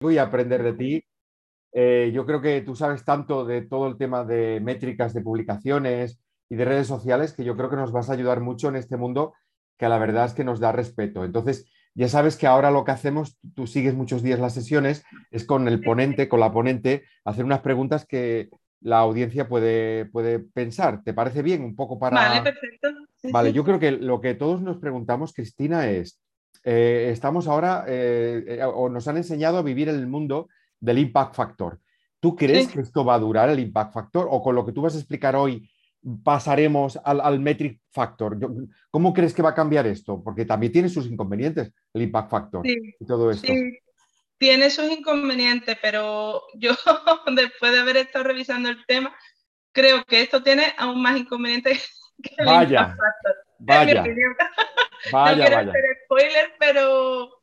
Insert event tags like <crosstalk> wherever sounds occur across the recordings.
y aprender de ti. Eh, yo creo que tú sabes tanto de todo el tema de métricas de publicaciones y de redes sociales que yo creo que nos vas a ayudar mucho en este mundo que la verdad es que nos da respeto. Entonces, ya sabes que ahora lo que hacemos, tú sigues muchos días las sesiones, es con el ponente, con la ponente, hacer unas preguntas que la audiencia puede, puede pensar. ¿Te parece bien? Un poco para... Vale, perfecto. vale, yo creo que lo que todos nos preguntamos, Cristina, es, eh, estamos ahora, eh, eh, o nos han enseñado a vivir en el mundo del impact factor. ¿Tú crees que esto va a durar el impact factor o con lo que tú vas a explicar hoy pasaremos al, metric factor? ¿Cómo crees que va a cambiar esto? Porque también tiene sus inconvenientes el impact factor y todo esto. Sí. Tiene sus inconvenientes, pero <laughs> yo después de haber estado revisando el tema, creo que esto tiene aún más inconvenientes <laughs> que el impact factor. Vaya. <laughs> no quiero hacer spoiler, pero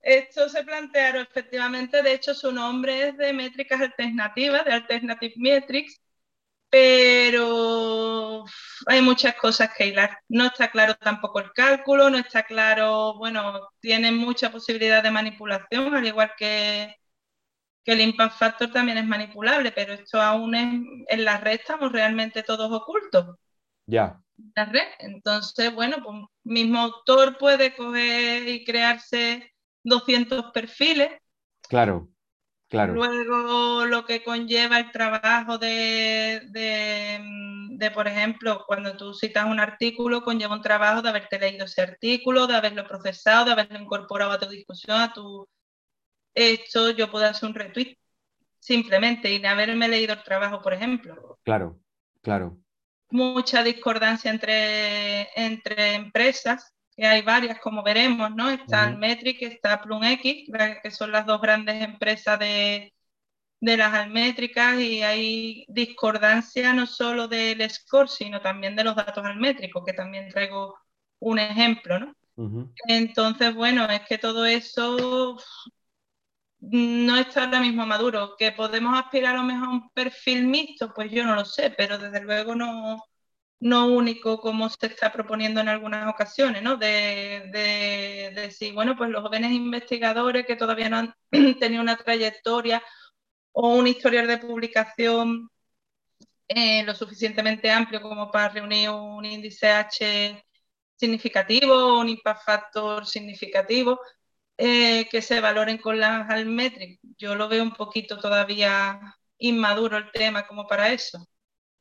esto se plantearon efectivamente, de hecho su nombre es de métricas alternativas, de Alternative Metrics, pero hay muchas cosas que hilar. No está claro tampoco el cálculo, no está claro, bueno, tiene mucha posibilidad de manipulación, al igual que, que el impact factor también es manipulable, pero esto aún es, en la red estamos realmente todos ocultos. Ya. La red. Entonces, bueno, pues mismo autor puede coger y crearse 200 perfiles. Claro, claro. Luego lo que conlleva el trabajo de, de, por ejemplo, cuando tú citas un artículo, conlleva un trabajo de haberte leído ese artículo, de haberlo procesado, de haberlo incorporado a tu discusión, a tu... Esto yo puedo hacer un retweet simplemente y de haberme leído el trabajo, por ejemplo. Claro, claro. Mucha discordancia entre, entre empresas que hay varias, como veremos, ¿no? Está uh Almetric, está PlumX, que son las dos grandes empresas de, las almétricas y hay discordancia no solo del score, sino también de los datos almétricos, que también traigo un ejemplo, ¿no? Entonces, bueno, es que todo eso no está ahora mismo maduro. ¿Que podemos aspirar a lo mejor a un perfil mixto? Pues yo no lo sé, pero desde luego no, no único como se está proponiendo en algunas ocasiones, ¿no? De, de, decir, bueno, pues los jóvenes investigadores que todavía no han <clears throat> tenido una trayectoria o un historial de publicación eh, lo suficientemente amplio como para reunir un índice H significativo, un impact factor significativo, eh, que se valoren con las Almetric. Yo lo veo un poquito todavía inmaduro el tema como para eso.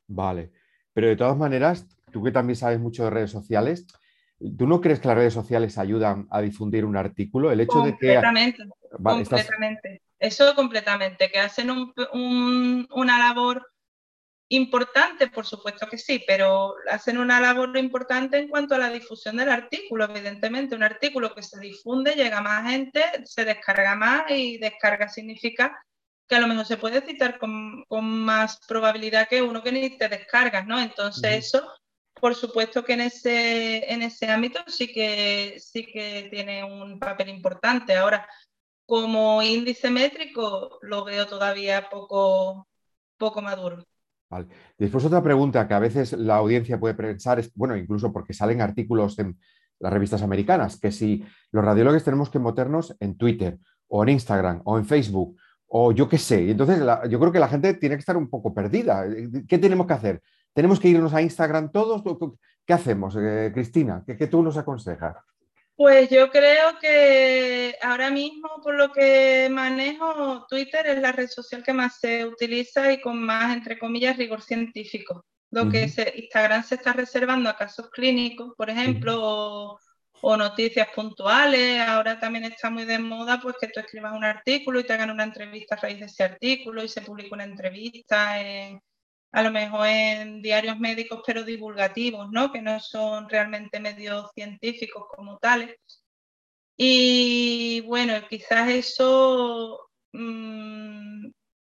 Vale. Pero de todas maneras, tú que también sabes mucho de redes sociales, ¿tú no crees que las redes sociales ayudan a difundir un artículo? El hecho de que... completamente. Eso completamente, que hacen una labor importante, por supuesto que sí, pero hacen una labor importante en cuanto a la difusión del artículo. Evidentemente, un artículo que se difunde llega a más gente, se descarga más y descarga significa que a lo mejor se puede citar con, más probabilidad que uno que ni te descargas, ¿no? Entonces eso, por supuesto que en ese, en ese ámbito sí que, sí que tiene un papel importante. Ahora, como índice métrico lo veo todavía poco, poco maduro. Vale. Después otra pregunta que a veces la audiencia puede pensar es, bueno, incluso porque salen artículos en las revistas americanas, que si los radiólogos tenemos que meternos en Twitter o en Instagram o en Facebook o yo qué sé. Entonces, yo creo que la gente tiene que estar un poco perdida. ¿Qué tenemos que hacer? ¿Tenemos que irnos a Instagram todos? ¿Qué hacemos, eh, Cristina? ¿Qué, tú nos aconsejas? Pues yo creo que ahora mismo, por lo que manejo, Twitter es la red social que más se utiliza y con más, entre comillas, rigor científico. Lo que Instagram se está reservando a casos clínicos, por ejemplo, o noticias puntuales. Ahora también está muy de moda pues que tú escribas un artículo y te hagan una entrevista a raíz de ese artículo y se publica una entrevista a lo mejor en diarios médicos pero divulgativos, ¿no? Que no son realmente medios científicos como tales. Y bueno, quizás eso mm,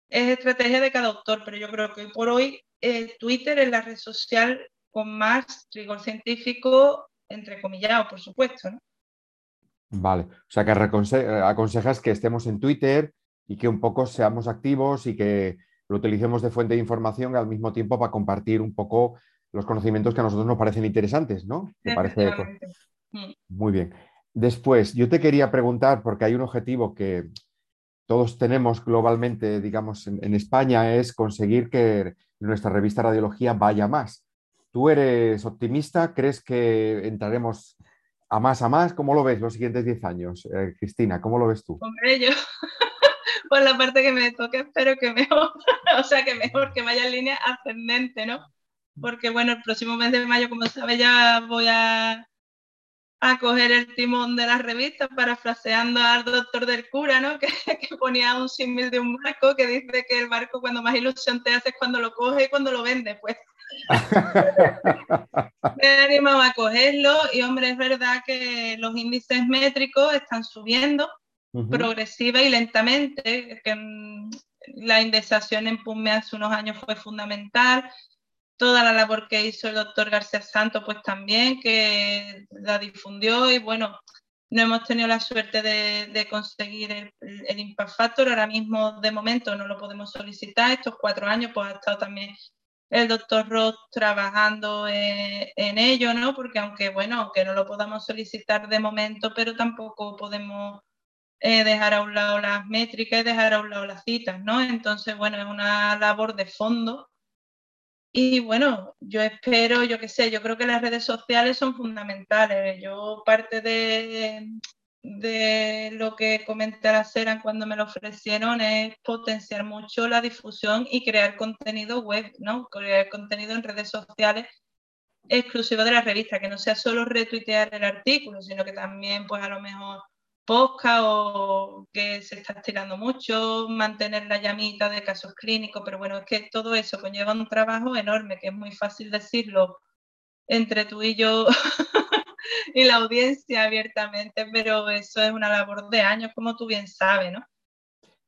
es estrategia de cada autor, pero yo creo que por hoy eh, Twitter es la red social con más rigor científico entrecomillado, por supuesto. ¿no? Vale, o sea que aconsejas que estemos en Twitter y que un poco seamos activos y que lo utilicemos de fuente de información al mismo tiempo para compartir un poco los conocimientos que a nosotros nos parecen interesantes, ¿no? Me parece mm. muy bien. Después, yo te quería preguntar, porque hay un objetivo que, todos tenemos globalmente, digamos, en, España, es conseguir que nuestra revista Radiología vaya más. ¿Tú eres optimista? ¿Crees que entraremos a más a más? ¿Cómo lo ves los siguientes 10 años? Eh, Cristina, ¿cómo lo ves tú? Hombre, yo por la parte que me toque espero que mejor, <laughs> o sea, que mejor, que vaya en línea ascendente, ¿no? Porque bueno, el próximo mes de mayo, como sabe, ya voy a a coger el timón de la revista, parafraseando al doctor del cura, ¿no? <laughs> Que, que, ponía un símil de un barco que dice que el barco cuando más ilusión te hace es cuando lo coge y cuando lo vende, pues. <laughs> Me he animado a cogerlo y hombre, es verdad que los índices métricos están subiendo progresiva y lentamente, que mm, la indexación en PUME hace unos años fue fundamental, toda la labor que hizo el doctor García Santos, pues también, que la difundió y bueno, no hemos tenido la suerte de, conseguir el, Impact Factor. Ahora mismo, de momento, no lo podemos solicitar. Estos cuatro años, pues ha estado también el doctor Roth trabajando eh, en, ello, ¿no? Porque aunque, bueno, aunque no lo podamos solicitar de momento, pero tampoco podemos eh, dejar a un lado las métricas y dejar a un lado las citas, ¿no? Entonces, bueno, es una labor de fondo y bueno, yo espero, yo qué sé, yo creo que las redes sociales son fundamentales. Yo parte de, de lo que comenté a la Seran cuando me lo ofrecieron es potenciar mucho la difusión y crear contenido web, ¿no? Crear contenido en redes sociales exclusivo de la revista, que no sea solo retuitear el artículo, sino que también, pues a lo mejor podcast o que se está estirando mucho, mantener la llamita de casos clínicos, pero bueno, es que todo eso conlleva un trabajo enorme, que es muy fácil decirlo entre tú y yo <laughs> y la audiencia abiertamente, pero eso es una labor de años, como tú bien sabes, ¿no?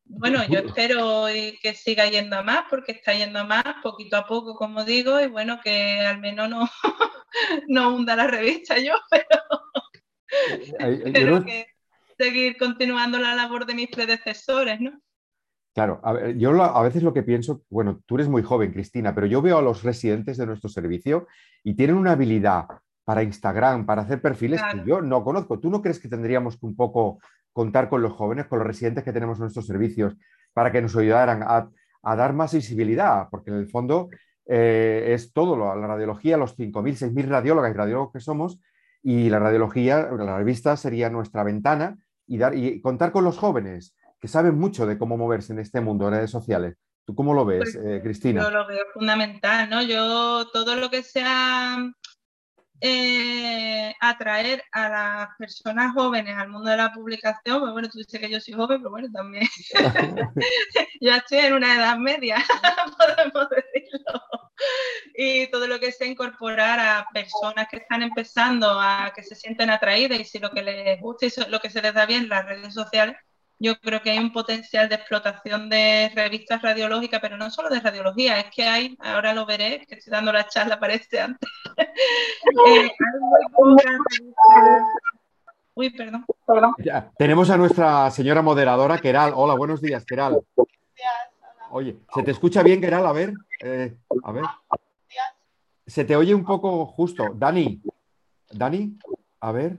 Bueno, yo espero que siga yendo a más, porque está yendo a más poquito a poco, como digo, y bueno, que al menos no, <laughs> no hunda la revista yo, <laughs> pero, que, seguir continuando la labor de mis predecesores, ¿no? Claro, yo a veces lo que pienso, bueno, tú eres muy joven, Cristina, pero yo veo a los residentes de nuestro servicio y tienen una habilidad para Instagram, para hacer perfiles que yo no conozco. ¿Tú no crees que tendríamos que un poco contar con los jóvenes, con los residentes que tenemos en nuestros servicios, para que nos ayudaran a, dar más visibilidad? Porque en el fondo eh, es todo, la radiología, los 5.000, 6.000 radiólogas y radiólogos que somos, y la radiología, la revista sería nuestra ventana y, dar, y contar con los jóvenes que saben mucho de cómo moverse en este mundo de redes sociales. ¿Tú cómo lo ves, pues, eh, Cristina? Yo lo veo fundamental, ¿no? Yo todo lo que sea eh, atraer a las personas jóvenes al mundo de la publicación, pues bueno, tú dices que yo soy joven, pero bueno, también <laughs> yo estoy en una edad media, <laughs> podemos decirlo. Y todo lo que sea incorporar a personas que están empezando a que se sienten atraídas y si lo que les gusta y lo que se les da bien las redes sociales, yo creo que hay un potencial de explotación de revistas radiológicas, pero no solo de radiología, es que hay, ahora lo veré, que estoy dando la charla, parece antes. <laughs> Eh, Uy, perdón. tenemos a nuestra señora moderadora, Keral. Hola, buenos días, Keral. Oye, ¿se te escucha bien, Keral? A ver, eh, a ver. Se te oye un poco justo. Dani, Dani, a ver.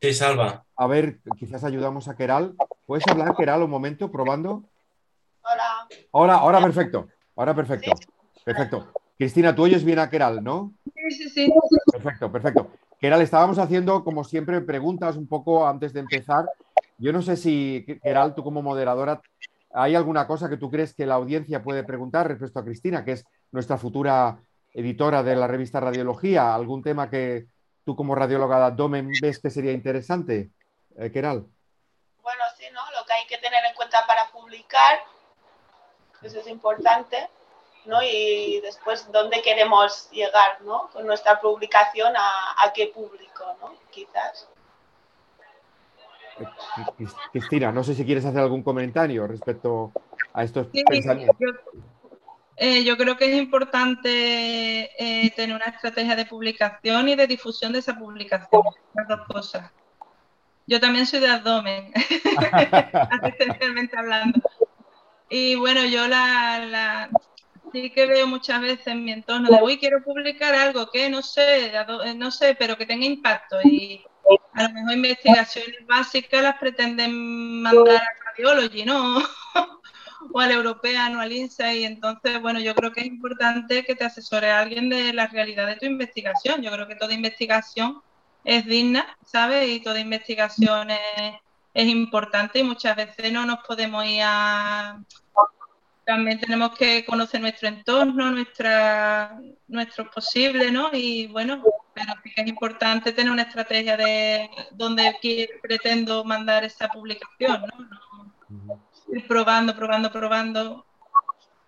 Sí, salva. A ver, quizás ayudamos a Keral. ¿Puedes hablar, Keral, un momento, probando? Hola. Ahora, ahora perfecto. Ahora perfecto. Perfecto. Cristina, tú oyes bien a Keral, ¿no? Sí, sí, sí. Perfecto, perfecto. Keral, estábamos haciendo, como siempre, preguntas un poco antes de empezar. Yo no sé si, Keral, tú como moderadora, ¿hay alguna cosa que tú crees que la audiencia puede preguntar respecto a Cristina, que es nuestra futura editora de la revista Radiología? ¿Algún tema que tú como radióloga de abdomen ves que sería interesante, eh, Keral? que tener en cuenta para publicar, eso es importante, ¿no? Y después, ¿dónde queremos llegar, ¿no? Con nuestra publicación, ¿a, qué público, ¿no? Quizás. Cristina, no sé si quieres hacer algún comentario respecto a estos pensamientos. Eh, yo, creo que es importante eh, tener una estrategia de publicación y de difusión de esa publicación, las dos cosas. Yo también soy de abdomen, <laughs> asistencialmente hablando. Y bueno, yo la, sí que veo muchas veces en mi entorno de, uy, quiero publicar algo que no sé, no sé, pero que tenga impacto. Y a lo mejor investigaciones básicas las pretenden mandar a Archaeology, ¿no? <laughs> o al European o al INSEE. Y entonces, bueno, yo creo que es importante que te asesore a alguien de la realidad de tu investigación. Yo creo que toda investigación es digna, ¿sabes? Y toda investigación es, es importante y muchas veces no nos podemos ir a... También tenemos que conocer nuestro entorno, nuestra, nuestro posible, ¿no? Y bueno, pero sí que es importante tener una estrategia de dónde pretendo mandar esa publicación, ¿no? Ir probando, probando, probando.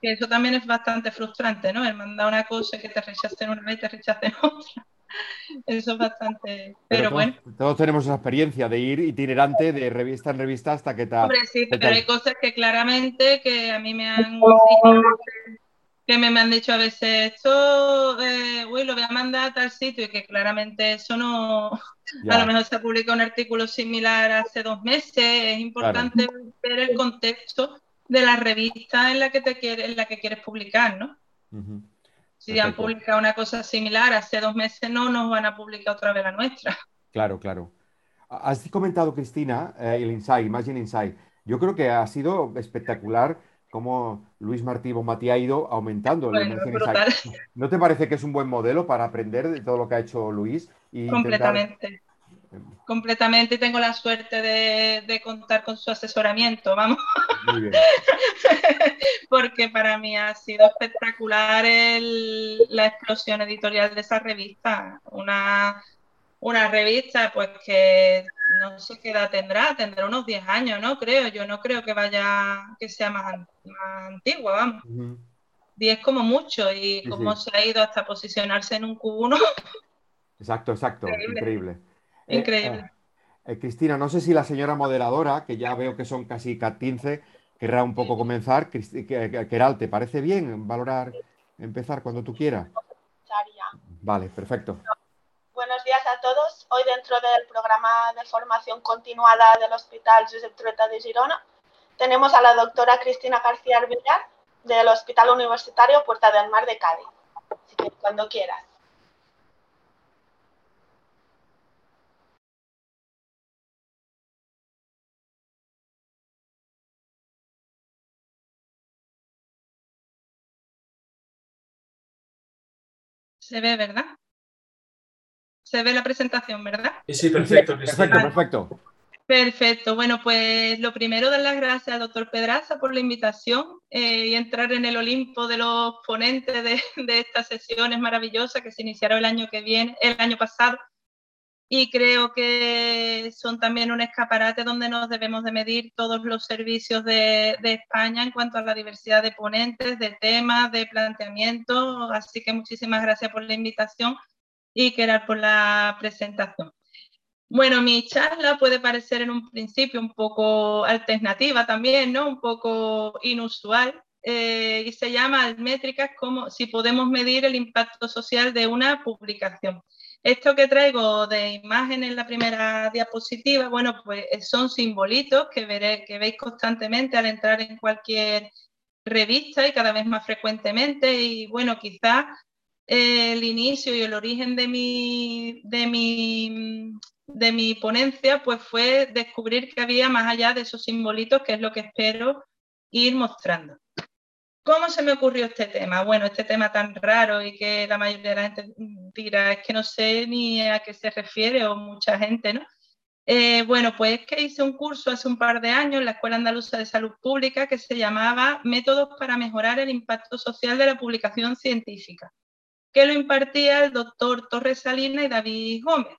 Que eso también es bastante frustrante, ¿no? El mandar una cosa que te rechacen una vez y te rechacen <laughs> otra. <laughs> Eso es bastante. Pero, bueno. Todos tenemos esa experiencia de ir itinerante de revista en revista hasta que te. Hombre, sí, pero hay cosas que claramente que a mí me han que me, han dicho a veces esto, eh, uy, lo voy a mandar a tal sitio y que claramente eso no, <laughs> a lo mejor se publicado un artículo similar hace dos meses, es importante ver el contexto de la revista en la que te quiere, en la que quieres publicar, ¿no? Si han publicado una cosa similar hace dos meses, no nos van a publicar otra vez la nuestra. Claro, claro. Has comentado, Cristina, eh, el Insight, Imagine Insight. Yo creo que ha sido espectacular cómo Luis Martí Bonmatí ha ido aumentando ¿No te parece que es un buen modelo para aprender de todo lo que ha hecho Luis? Y Completamente. Completamente tengo la suerte de, contar con su asesoramiento, vamos. Muy bien. <laughs> Porque para mí ha sido espectacular la explosión editorial de esa revista. Una una revista pues que no sé qué edad tendrá, tendrá unos 10 años, ¿no? Creo, yo no creo que vaya, que sea más, antigua, vamos. 10 como mucho y cómo se ha ido hasta posicionarse en un Q1. Exacto, exacto, increíble. Increíble. Eh, eh, eh, Cristina, no sé si la señora moderadora, que ya veo que son casi 15, querrá un poco comenzar. Keral, ¿te parece bien valorar, empezar cuando tú quieras? Vale, perfecto. Buenos días a todos. Hoy dentro del programa de formación continuada del Hospital Josep Trueta de Girona tenemos a la doctora Cristina García Villar del Hospital Universitario Puerta del Mar de Cádiz. Así que cuando quieras. Se ve, ¿verdad? Se ve la presentación, ¿verdad? Sí, perfecto. Perfecto, perfecto. Perfecto. Bueno, pues lo primero, dar las gracias al doctor Pedraza por la invitación eh, y entrar en el Olimpo de los ponentes de, estas sesiones maravillosas que se iniciaron el año que viene, el año pasado. Y creo que son también un escaparate donde nos debemos de medir todos los servicios de, de España en cuanto a la diversidad de ponentes, de temas, de planteamientos. Así que muchísimas gracias por la invitación y quedar por la presentación. Bueno, mi charla puede parecer en un principio un poco alternativa también, ¿no? Un poco inusual. Eh, y se llama métricas como si podemos medir el impacto social de una publicación. Esto que traigo de imagen en la primera diapositiva, bueno, pues son simbolitos que, veré, que veis constantemente al entrar en cualquier revista y cada vez más frecuentemente. Y bueno, quizás el inicio y el origen de mi, de mi, de mi ponencia pues fue descubrir que había más allá de esos simbolitos, que es lo que espero ir mostrando. ¿Cómo se me ocurrió este tema? Bueno, este tema tan raro y que la mayoría de la gente dirá, es que no sé ni a qué se refiere o mucha gente, ¿no? Eh, bueno, pues que hice un curso hace un par de años en la Escuela Andaluza de Salud Pública que se llamaba Métodos para mejorar el impacto social de la publicación científica que lo impartía el doctor Torres Salina y David Gómez.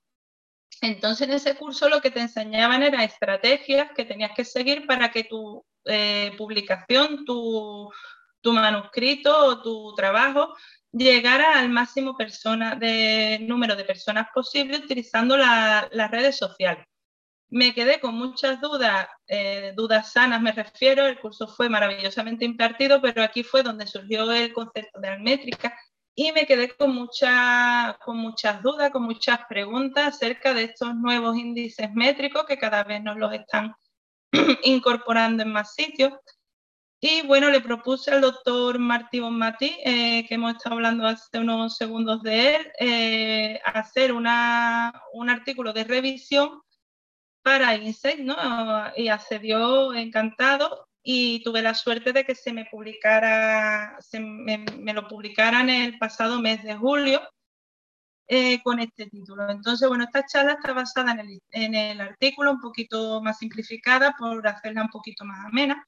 Entonces, en ese curso lo que te enseñaban era estrategias que tenías que seguir para que tu eh, publicación, tu, manuscrito o tu trabajo llegara al máximo persona, de, número de personas posible utilizando las redes sociales. Me quedé con muchas dudas, eh, dudas sanas me refiero, el curso fue maravillosamente impartido, pero aquí fue donde surgió el concepto de almétrica y me quedé con, mucha, con muchas dudas, con muchas preguntas acerca de estos nuevos índices métricos que cada vez nos los están <clears throat> incorporando en más sitios. Y bueno, le propuse al doctor Martí Bonmatí, eh, que hemos estado hablando hace unos segundos de él, eh, hacer una, un artículo de revisión para Insight, ¿no? Y accedió encantado y tuve la suerte de que se me publicara, se me, lo publicaran el pasado mes de julio eh, con este título. Entonces, bueno, esta charla está basada en el, en el artículo, un poquito más simplificada por hacerla un poquito más amena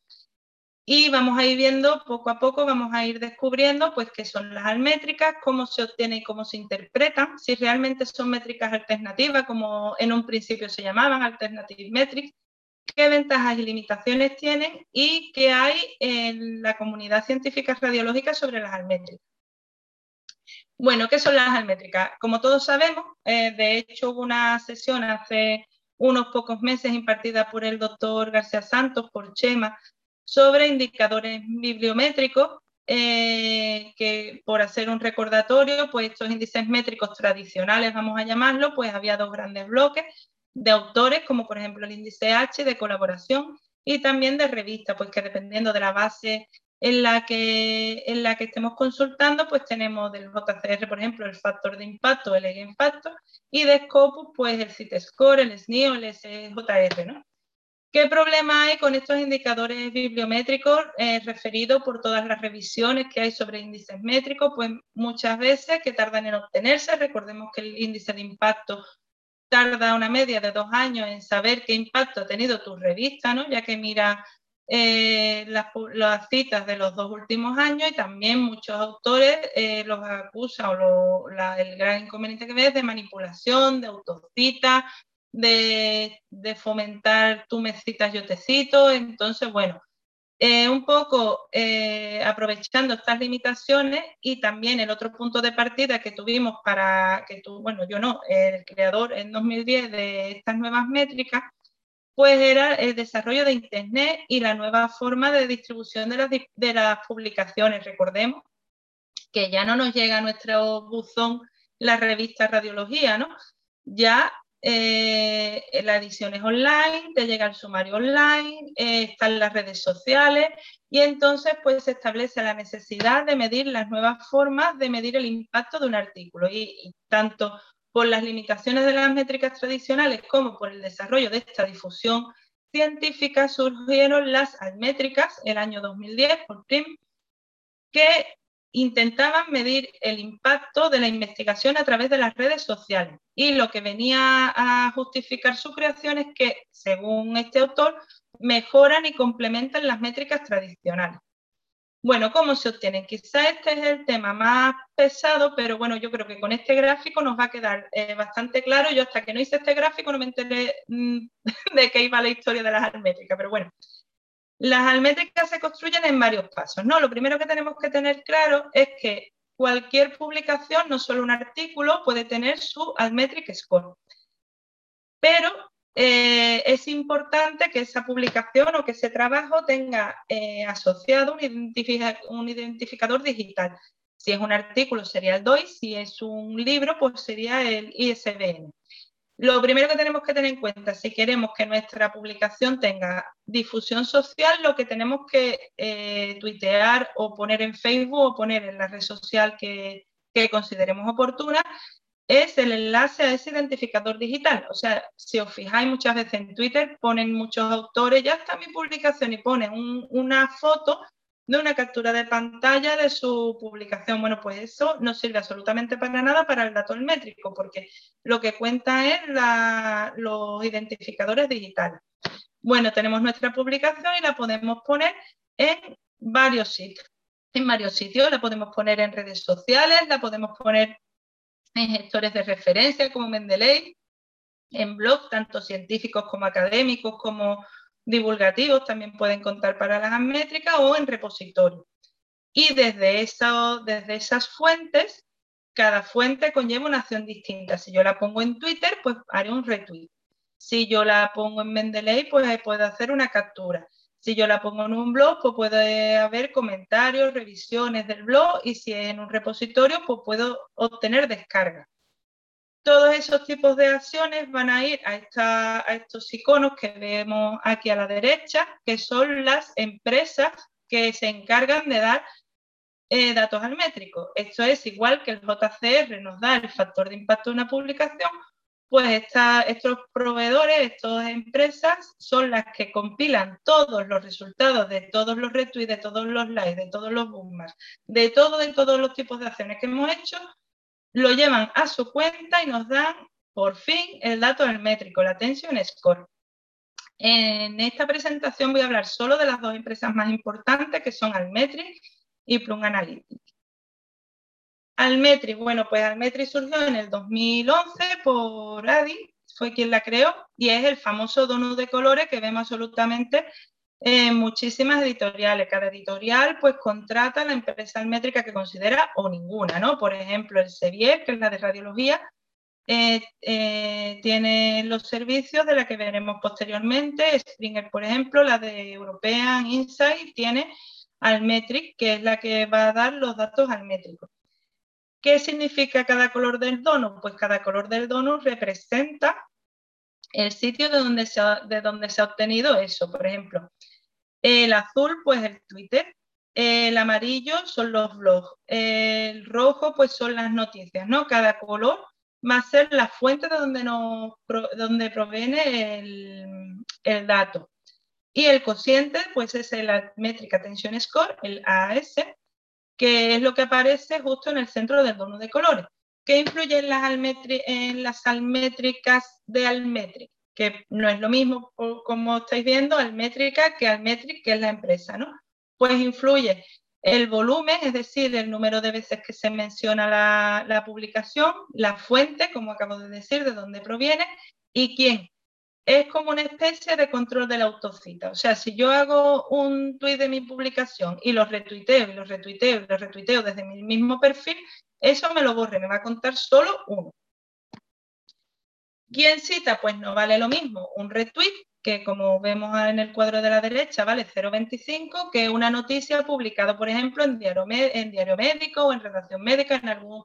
y vamos a ir viendo poco a poco, vamos a ir descubriendo pues qué son las almétricas, cómo se obtienen y cómo se interpretan, si realmente son métricas alternativas, como en un principio se llamaban alternative metrics, qué ventajas y limitaciones tienen y qué hay en la comunidad científica radiológica sobre las almétricas. Bueno, ¿qué son las almétricas? Como todos sabemos, eh, de hecho hubo una sesión hace unos pocos meses impartida por el doctor García Santos, por Chema, sobre indicadores bibliométricos, eh, que por hacer un recordatorio, pues estos índices métricos tradicionales, vamos a llamarlo, pues había dos grandes bloques de autores, como por ejemplo el índice H de colaboración y también de revista, pues que dependiendo de la base en la que, en la que estemos consultando, pues tenemos del JCR, por ejemplo, el factor de impacto, el impacto, y de Scopus, pues el CITESCORE, el SNIO, el SJR, ¿no? ¿Qué problema hay con estos indicadores bibliométricos eh, referidos por todas las revisiones que hay sobre índices métricos? Pues muchas veces que tardan en obtenerse. Recordemos que el índice de impacto tarda una media de dos años en saber qué impacto ha tenido tu revista, ¿no? ya que mira eh, las, citas de los dos últimos años y también muchos autores eh, los acusan o el gran inconveniente que ves de manipulación, de autocita, de, fomentar tú me citas, yo te cito. Entonces, bueno, eh, un poco eh, aprovechando estas limitaciones y también el otro punto de partida que tuvimos para que tú, bueno, yo no, el creador en 2010 de estas nuevas métricas, pues era el desarrollo de Internet y la nueva forma de distribución de las, de las publicaciones. Recordemos que ya no nos llega a nuestro buzón la revista Radiología, ¿no? Ya eh, la edición es online, te llega el sumario online, eh, están las redes sociales y entonces pues se establece la necesidad de medir las nuevas formas de medir el impacto de un artículo. Y, tanto por las limitaciones de las métricas tradicionales como por el desarrollo de esta difusión científica surgieron las almétricas el año 2010 por PRIM que intentaban medir el impacto de la investigación a través de las redes sociales. Y lo que venía a justificar su creación es que, según este autor, mejoran y complementan las métricas tradicionales. Bueno, ¿cómo se obtienen? Quizá este es el tema más pesado, pero bueno, yo creo que con este gráfico nos va a quedar eh, bastante claro. Yo hasta que no hice este gráfico no me enteré mm, <laughs> de qué iba la historia de las métricas, pero bueno, las almétricas se construyen en varios pasos. ¿no? Lo primero que tenemos que tener claro es que cualquier publicación, no solo un artículo, puede tener su almetric score. Pero eh, es importante que esa publicación o que ese trabajo tenga eh, asociado un, un, identificador digital. Si es un artículo sería el DOI, si es un libro pues sería el ISBN. Lo primero que tenemos que tener en cuenta, si queremos que nuestra publicación tenga difusión social, lo que tenemos que eh, tuitear o poner en Facebook o poner en la red social que, consideremos oportuna es el enlace a ese identificador digital. O sea, si os fijáis muchas veces en Twitter, ponen muchos autores, ya está mi publicación y ponen una foto de una captura de pantalla de su publicación. Bueno, pues eso no sirve absolutamente para nada para el dato métrico, porque lo que cuenta es los identificadores digitales. Bueno, tenemos nuestra publicación y la podemos poner en varios sitios. En varios sitios la podemos poner en redes sociales, la podemos poner en gestores de referencia como Mendeley, en blogs tanto científicos como académicos como divulgativos también pueden contar para las métricas o en repositorio. Y desde, eso, desde esas fuentes, cada fuente conlleva una acción distinta. Si yo la pongo en Twitter, pues haré un retweet. Si yo la pongo en Mendeley, pues puedo hacer una captura. Si yo la pongo en un blog, pues puede haber comentarios, revisiones del blog y si es en un repositorio, pues puedo obtener descarga todos esos tipos de acciones van a ir a, estos iconos que vemos aquí a la derecha, que son las empresas que se encargan de dar eh, datos al métrico. Esto es igual que el JCR nos da el factor de impacto de una publicación, pues estos proveedores, estas empresas son las que compilan todos los resultados de todos los retweets, de todos los likes, de todos los todo, de todos los tipos de acciones que hemos hecho, lo llevan a su cuenta y nos dan por fin el dato del métrico, la Attention Score. En esta presentación voy a hablar solo de las dos empresas más importantes que son Almetric y Plum Analytics. Almetri, bueno, pues Almetri surgió en el 2011 por Adi, fue quien la creó, y es el famoso donut de colores que vemos absolutamente en muchísimas editoriales. Cada editorial pues contrata la empresa almétrica que considera o ninguna, ¿no? Por ejemplo, el Sevier, que es la de radiología, eh, eh, tiene los servicios de la que veremos posteriormente. Springer, por ejemplo, la de European Insight, tiene Almetric, que es la que va a dar los datos almétricos. ¿Qué significa cada color del donut? Pues cada color del donut representa el sitio de donde se de donde se ha obtenido eso. Por ejemplo, el azul, pues el Twitter. El amarillo son los blogs. El rojo, pues son las noticias, ¿no? Cada color va a ser la fuente de donde, proviene el, dato. Y el cociente, pues es la métrica Attention Score, el AS, que es lo que aparece justo en el centro del donut de colores. ¿Qué influye en las, en las almétricas de Almetric? Que no es lo mismo, como estáis viendo, Almétrica que Almetric, que es la empresa, ¿no? Pues influye el volumen, es decir, el número de veces que se menciona la, publicación, la fuente, como acabo de decir, de dónde proviene, y quién es como una especie de control de la autocita. O sea, si yo hago un tweet de mi publicación y lo retuiteo y lo retuiteo y lo retuiteo desde mi mismo perfil, eso me lo borre, me va a contar solo uno. ¿Quién cita? Pues no vale lo mismo un retweet, que como vemos en el cuadro de la derecha vale 0,25, que una noticia publicada, por ejemplo, en Diario, en diario Médico o en Redacción Médica, en algún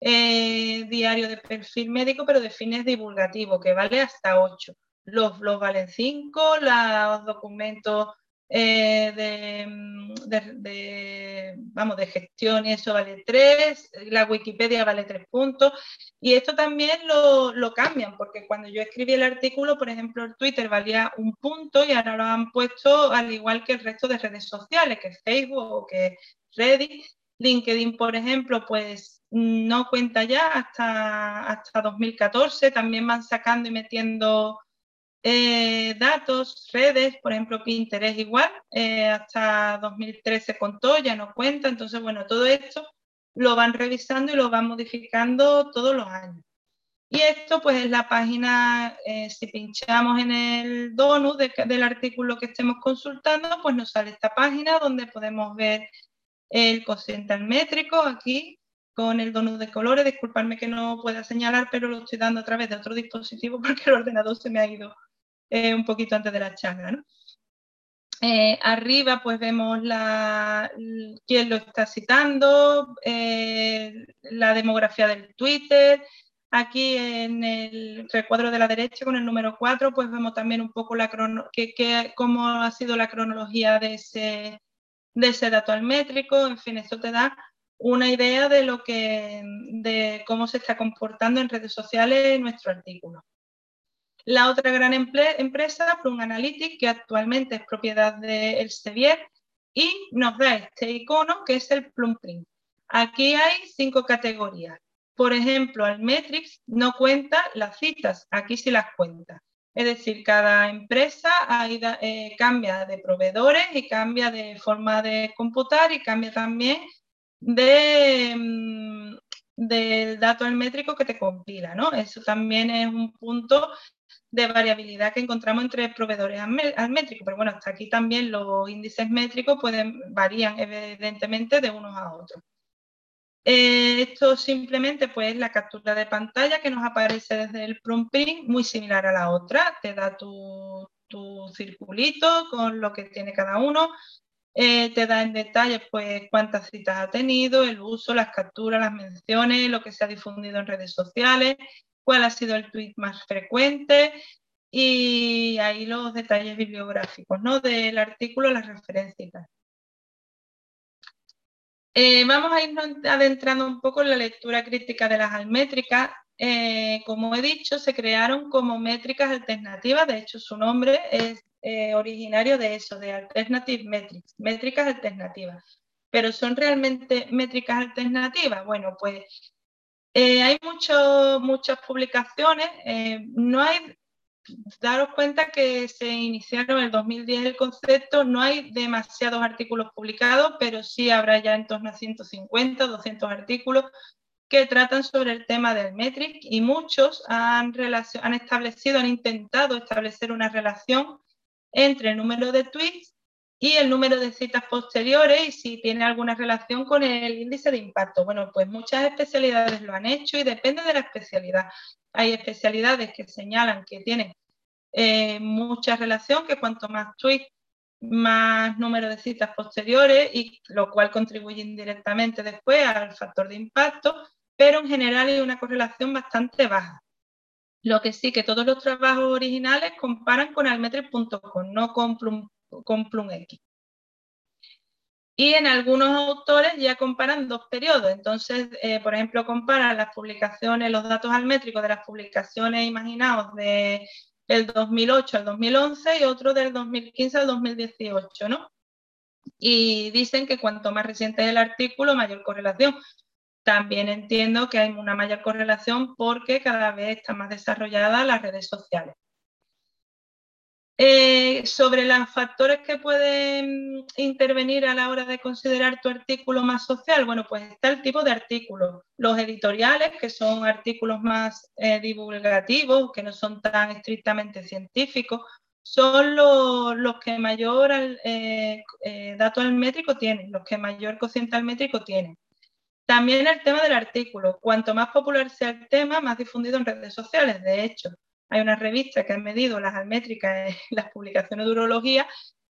eh, diario de perfil médico, pero de fines divulgativos, que vale hasta 8 los blogs valen 5, los documentos eh, mm, de, vamos, de gestión y eso vale 3, la Wikipedia vale 3 puntos. Y esto también lo, lo, cambian, porque cuando yo escribí el artículo, por ejemplo, el Twitter valía un punto y ahora lo han puesto al igual que el resto de redes sociales, que Facebook o que Reddit. LinkedIn, por ejemplo, pues no cuenta ya hasta, hasta 2014, también van sacando y metiendo eh, datos, redes, por ejemplo, Pinterest igual, eh, hasta 2013 contó, ya no cuenta, entonces, bueno, todo esto lo van revisando y lo van modificando todos los años. Y esto pues es la página, eh, si pinchamos en el donut del artículo que estemos consultando, pues nos sale esta página donde podemos ver el cociente métrico aquí con el donut de colores. Disculpadme que no pueda señalar, pero lo estoy dando a través de otro dispositivo <laughs> porque el ordenador se me ha ido eh, un poquito antes de la charla. Eh, arriba pues vemos la, quién lo está citando, eh, la demografía del Twitter. Aquí en el recuadro de la derecha con el número 4 pues vemos también un poco la que, cómo ha sido la cronología de ese, de ese dato almétrico. En fin, eso te da una idea de, lo que, de cómo se está comportando en redes sociales nuestro artículo. La otra gran empresa, Plum Analytics, que actualmente es propiedad de Elsevier y nos da este icono que es el Plum Print. Aquí hay cinco categorías. Por ejemplo, Almetrics no cuenta las citas, aquí sí las cuenta. Es decir, cada empresa eh, cambia de proveedores y cambia de forma de computar y cambia también de, mm, del dato almétrico que te compila, ¿no? Eso también es un punto de variabilidad que encontramos entre proveedores métricos, pero bueno, hasta aquí también los índices métricos pueden varían evidentemente de unos a otros. Eh, esto simplemente pues la captura de pantalla que nos aparece desde el prompt muy similar a la otra, te da tu, tu circulito con lo que tiene cada uno, eh, te da en detalle pues cuántas citas ha tenido, el uso, las capturas, las menciones, lo que se ha difundido en redes sociales, cuál ha sido el tweet más frecuente y ahí los detalles bibliográficos ¿no? del artículo, las referencias eh, vamos a irnos adentrando un poco en la lectura crítica de las almétricas. eh, como he dicho, se crearon como métricas alternativas. De hecho, su nombre es eh, originario de eso, de Alternative Metrics, métricas alternativas. Pero ¿son realmente métricas alternativas? Bueno, pues eh, hay muchas publicaciones. no hay, daros cuenta que se iniciaron en el 2010 el concepto, no hay demasiados artículos publicados, pero sí habrá ya en torno a 150, 200 artículos que tratan sobre el tema del metric y muchos han, han establecido, han intentado establecer una relación entre el número de tweets y el número de citas posteriores y si tiene alguna relación con el índice de impacto. Bueno, pues muchas especialidades lo han hecho y depende de la especialidad. Hay especialidades que señalan que tienen eh, mucha relación, que cuanto más tweets, más número de citas posteriores y lo cual contribuye indirectamente después al factor de impacto pero en general hay una correlación bastante baja. Lo que sí que todos los trabajos originales comparan con almetric.com, no con, Plum, con PlumX. Y en algunos autores ya comparan dos periodos. Entonces, eh, por ejemplo, comparan las publicaciones, los datos almétricos de las publicaciones imaginados de del 2008 al 2011 y otro del 2015 al 2018, ¿no? Y dicen que cuanto más reciente es el artículo, mayor correlación. También entiendo que hay una mayor correlación porque cada vez están más desarrolladas las redes sociales. Eh, sobre los factores que pueden intervenir a la hora de considerar tu artículo más social, bueno, pues está el tipo de artículos. Los editoriales, que son artículos más eh, divulgativos, que no son tan estrictamente científicos, son los, que mayor eh, dato almétrico tienen, los que mayor cociente almétrico tienen. También el tema del artículo. Cuanto más popular sea el tema, más difundido en redes sociales. De hecho, hay una revista que ha medido las almétricas en <laughs> las publicaciones de urología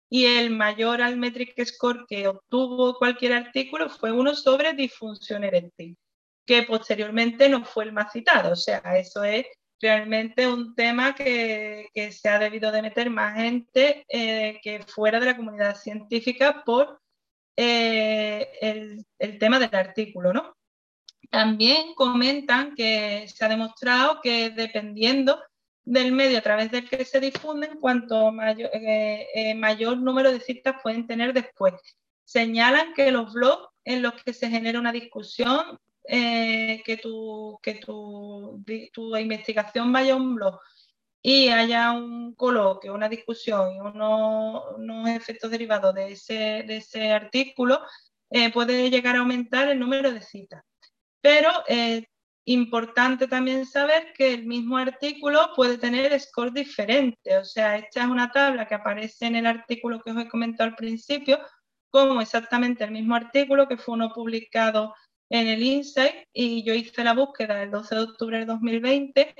y el mayor almetric score que obtuvo cualquier artículo fue uno sobre disfunción eréctil, que posteriormente no fue el más citado. O sea, eso es realmente un tema que, se ha debido de meter más gente eh, que fuera de la comunidad científica por eh, el, tema del artículo, ¿no? También comentan que se ha demostrado que dependiendo del medio a través del que se difunden, cuanto mayor, eh, eh, mayor número de citas pueden tener después. Señalan que los blogs en los que se genera una discusión, que, tu, que tu, tu investigación vaya a un blog y haya un coloquio, una discusión y unos, efectos derivados de ese, de ese artículo, eh, puede llegar a aumentar el número de citas. Pero eh, importante también saber que el mismo artículo puede tener score diferente. O sea, esta es una tabla que aparece en el artículo que os he comentado al principio, como exactamente el mismo artículo que fue uno publicado en el Insight y yo hice la búsqueda el 12 de octubre de 2020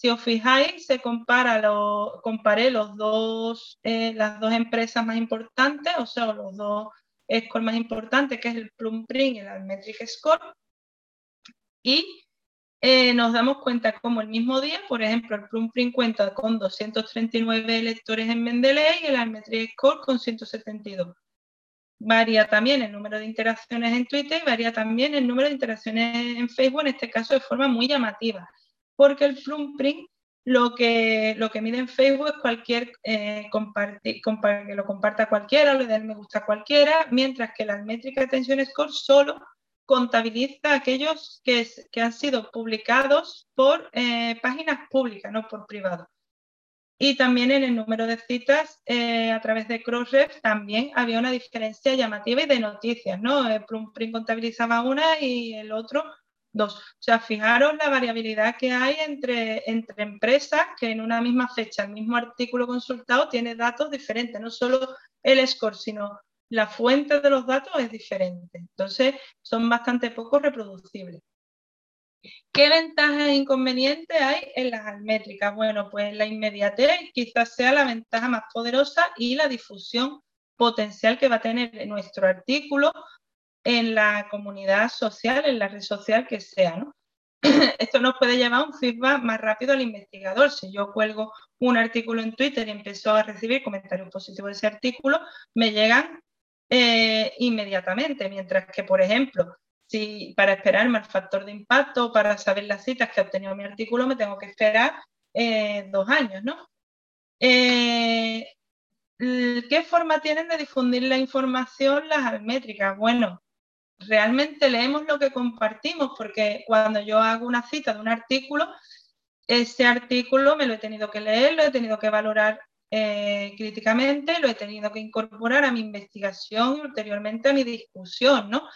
si os fijáis, se compara lo, comparé los dos, eh, las dos empresas más importantes, o sea, los dos scores más importantes, que es el Plumprint y el Almetric Score, eh, nos damos cuenta como el mismo día, por ejemplo, el Plumprint cuenta con 239 lectores en Mendeley y el Almetric Score con 172. Varía también el número de interacciones en Twitter y varía también el número de interacciones en Facebook, en este caso de forma muy llamativa porque el Print lo que, lo que mide en Facebook es cualquier eh, que lo comparta cualquiera, le dé me gusta a cualquiera, mientras que la métrica Attention Score solo contabiliza aquellos que, que han sido publicados por eh, páginas públicas, no por privados. Y también en el número de citas eh, a través de Crossref también había una diferencia llamativa y de noticias, ¿no? El Print contabilizaba una y el otro Dos, o sea, fijaros la variabilidad que hay entre, entre empresas que en una misma fecha, el mismo artículo consultado tiene datos diferentes, no solo el score, sino la fuente de los datos es diferente. Entonces, son bastante poco reproducibles. ¿Qué ventajas e inconvenientes hay en las almétricas? Bueno, pues la inmediatez quizás sea la ventaja más poderosa y la difusión potencial que va a tener nuestro artículo en la comunidad social, en la red social que sea. <clears throat> Esto nos puede llevar a un feedback más rápido al investigador. Si yo cuelgo un artículo en Twitter y empiezo a recibir comentarios positivos de ese artículo, me llegan eh, inmediatamente, mientras que, por ejemplo, si para esperarme el factor de impacto, para saber las citas que ha obtenido mi artículo, me tengo que esperar eh, dos años, ¿no? Eh, ¿Qué forma tienen de difundir la información las almétricas? Bueno, realmente leemos lo que compartimos, porque cuando yo hago una cita de un artículo, ese artículo me lo he tenido que leer, lo he tenido que valorar eh, críticamente, lo he tenido que incorporar a mi investigación y ulteriormente a mi discusión, ¿no?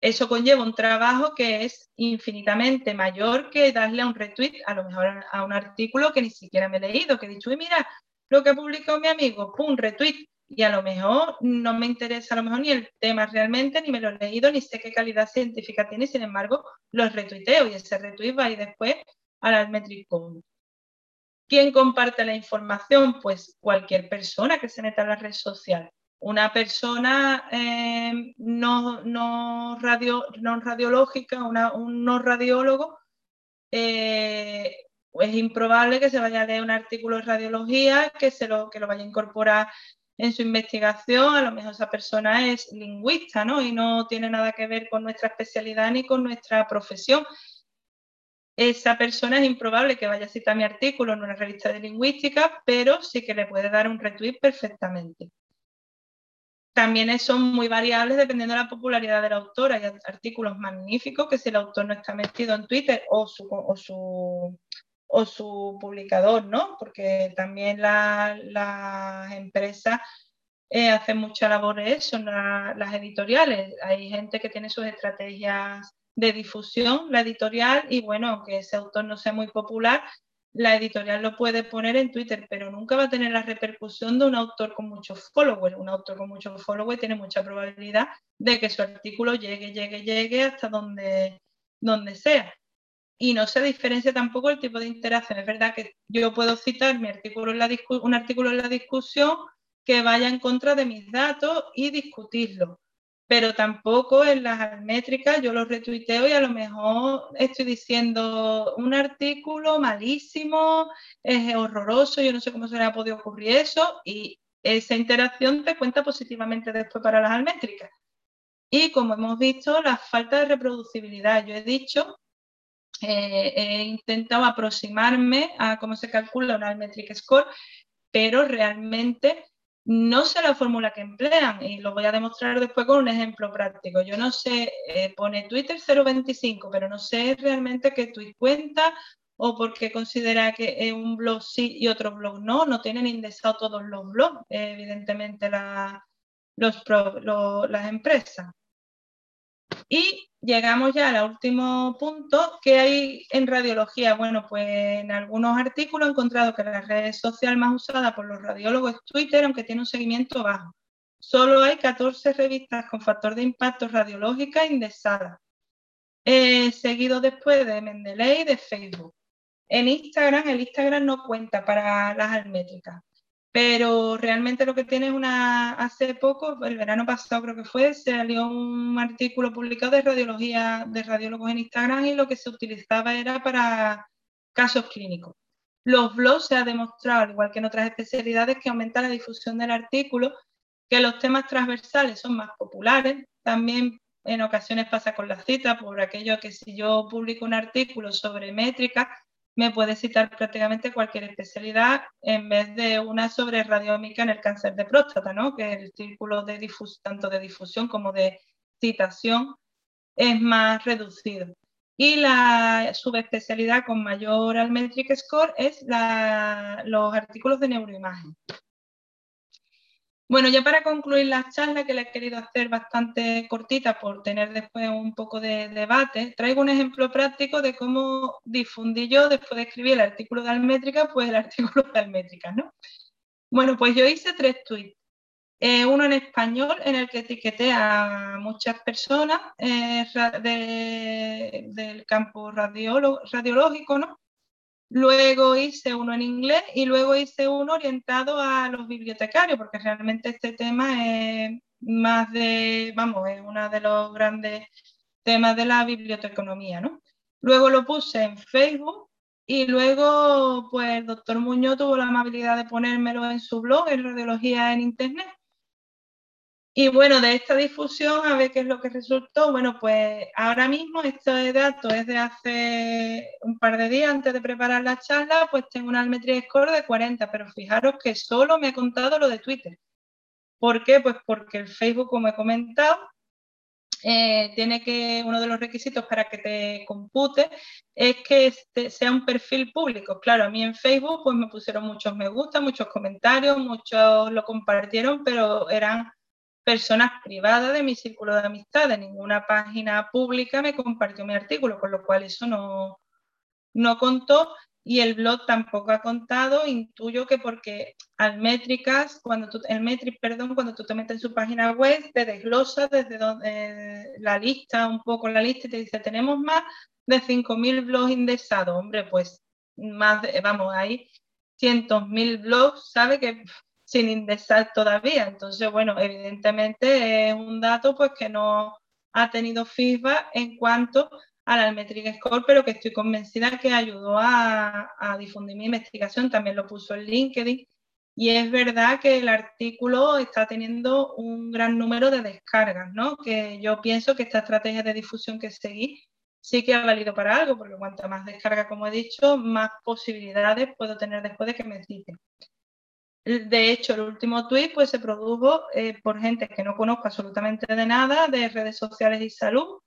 Eso conlleva un trabajo que es infinitamente mayor que darle un retweet, a lo mejor a un artículo que ni siquiera me he leído, que he dicho, uy, mira, lo que publicó mi amigo, pum, retweet, y a lo mejor no me interesa a lo mejor ni el tema realmente, ni me lo he leído, ni sé qué calidad científica tiene, sin embargo, lo retuiteo y ese retweet va ir después al Almetricom. ¿Quién comparte la información? Pues cualquier persona que se meta en la red social. Una persona eh, no, no radiológica, un no radiólogo, eh, es improbable que se vaya a leer un artículo de radiología, que, se lo, que lo vaya a incorporar en su investigación, a lo mejor esa persona es lingüista, ¿no? Y no tiene nada que ver con nuestra especialidad ni con nuestra profesión. Esa persona es improbable que vaya a citar mi artículo en una revista de lingüística, pero sí que le puede dar un retweet perfectamente. También son muy variables dependiendo de la popularidad del autor. Hay artículos magníficos que si el autor no está metido en Twitter o su, o su o su publicador, ¿no? Porque también las empresas eh, hacen mucha labor eso, las editoriales. Hay gente que tiene sus estrategias de difusión, la editorial, y bueno, aunque ese autor no sea muy popular, la editorial lo puede poner en Twitter, pero nunca va a tener la repercusión de un autor con muchos followers. Un autor con muchos followers tiene mucha probabilidad de que su artículo llegue, llegue, llegue hasta donde, donde sea y no se diferencia tampoco el tipo de interacción. Es verdad que yo puedo citar mi artículo en la un artículo en la discusión que vaya en contra de mis datos y discutirlo, pero tampoco en las métricas yo lo retuiteo y a lo mejor estoy diciendo un artículo malísimo, es horroroso, yo no sé cómo se le ha podido ocurrir eso y esa interacción te cuenta positivamente después para las almétricas. Y como hemos visto, la falta de reproducibilidad. Yo he dicho eh, he intentado aproximarme a cómo se calcula un metric score, pero realmente no sé la fórmula que emplean y lo voy a demostrar después con un ejemplo práctico. Yo no sé, eh, pone Twitter 025, pero no sé realmente qué tweet cuenta o por qué considera que un blog sí y otro blog no. No tienen indexado todos los blogs, evidentemente los, las empresas. Y llegamos ya al último punto que hay en radiología. Bueno, pues en algunos artículos he encontrado que la red social más usada por los radiólogos es Twitter, aunque tiene un seguimiento bajo. Solo hay 14 revistas con factor de impacto radiológica indexadas, eh, seguido después de Mendeley y de Facebook. En Instagram, el Instagram no cuenta para las almétricas pero realmente lo que tiene es una, hace poco, el verano pasado creo que fue, salió un artículo publicado de radiología, de radiólogos en Instagram y lo que se utilizaba era para casos clínicos. Los blogs se ha demostrado, al igual que en otras especialidades, que aumenta la difusión del artículo, que los temas transversales son más populares, también en ocasiones pasa con la cita, por aquello que si yo publico un artículo sobre métrica, me puede citar prácticamente cualquier especialidad en vez de una sobre radiomica en el cáncer de próstata, ¿no? que el círculo de tanto de difusión como de citación es más reducido. Y la subespecialidad con mayor Almetric Score es los artículos de neuroimagen. Bueno, ya para concluir la charla, que la he querido hacer bastante cortita por tener después un poco de debate, traigo un ejemplo práctico de cómo difundí yo, después de escribir el artículo de Almétrica, pues el <laughs> artículo de Almétrica, ¿no? Bueno, pues yo hice tres tweets. Eh, uno en español en el que etiqueté a muchas personas eh, del campo radiológico, ¿no? Luego hice uno en inglés y luego hice uno orientado a los bibliotecarios, porque realmente este tema es más de, vamos, es uno de los grandes temas de la biblioteconomía, ¿no? Luego lo puse en Facebook y luego, pues, el doctor Muñoz tuvo la amabilidad de ponérmelo en su blog, en Radiología en Internet. Y bueno, de esta difusión, a ver qué es lo que resultó. Bueno, pues ahora mismo este dato es de hace un par de días antes de preparar la charla, pues tengo una Almetría Score de 40, pero fijaros que solo me ha contado lo de Twitter. ¿Por qué? Pues porque el Facebook, como he comentado, eh, tiene que, uno de los requisitos para que te compute es que este sea un perfil público. Claro, a mí en Facebook pues me pusieron muchos me gusta, muchos comentarios, muchos lo compartieron, pero eran personas privadas de mi círculo de amistades. Ninguna página pública me compartió mi artículo, con lo cual eso no, no contó y el blog tampoco ha contado. Intuyo que porque al métricas, cuando tú, el metric, perdón, cuando tú te metes en su página web, te desglosa desde donde, eh, la lista, un poco la lista, y te dice, tenemos más de 5.000 blogs indexados. Hombre, pues más, de, vamos, hay cientos mil blogs, ¿sabe? Que sin indexar todavía. Entonces, bueno, evidentemente es un dato pues que no ha tenido feedback en cuanto al Almetric Score, pero que estoy convencida que ayudó a, difundir mi investigación. También lo puso en LinkedIn. Y es verdad que el artículo está teniendo un gran número de descargas, ¿no? Que yo pienso que esta estrategia de difusión que seguí sí que ha valido para algo, porque cuanto más descarga, como he dicho, más posibilidades puedo tener después de que me citen. De hecho, el último tweet pues, se produjo eh, por gente que no conozco absolutamente de nada, de redes sociales y salud.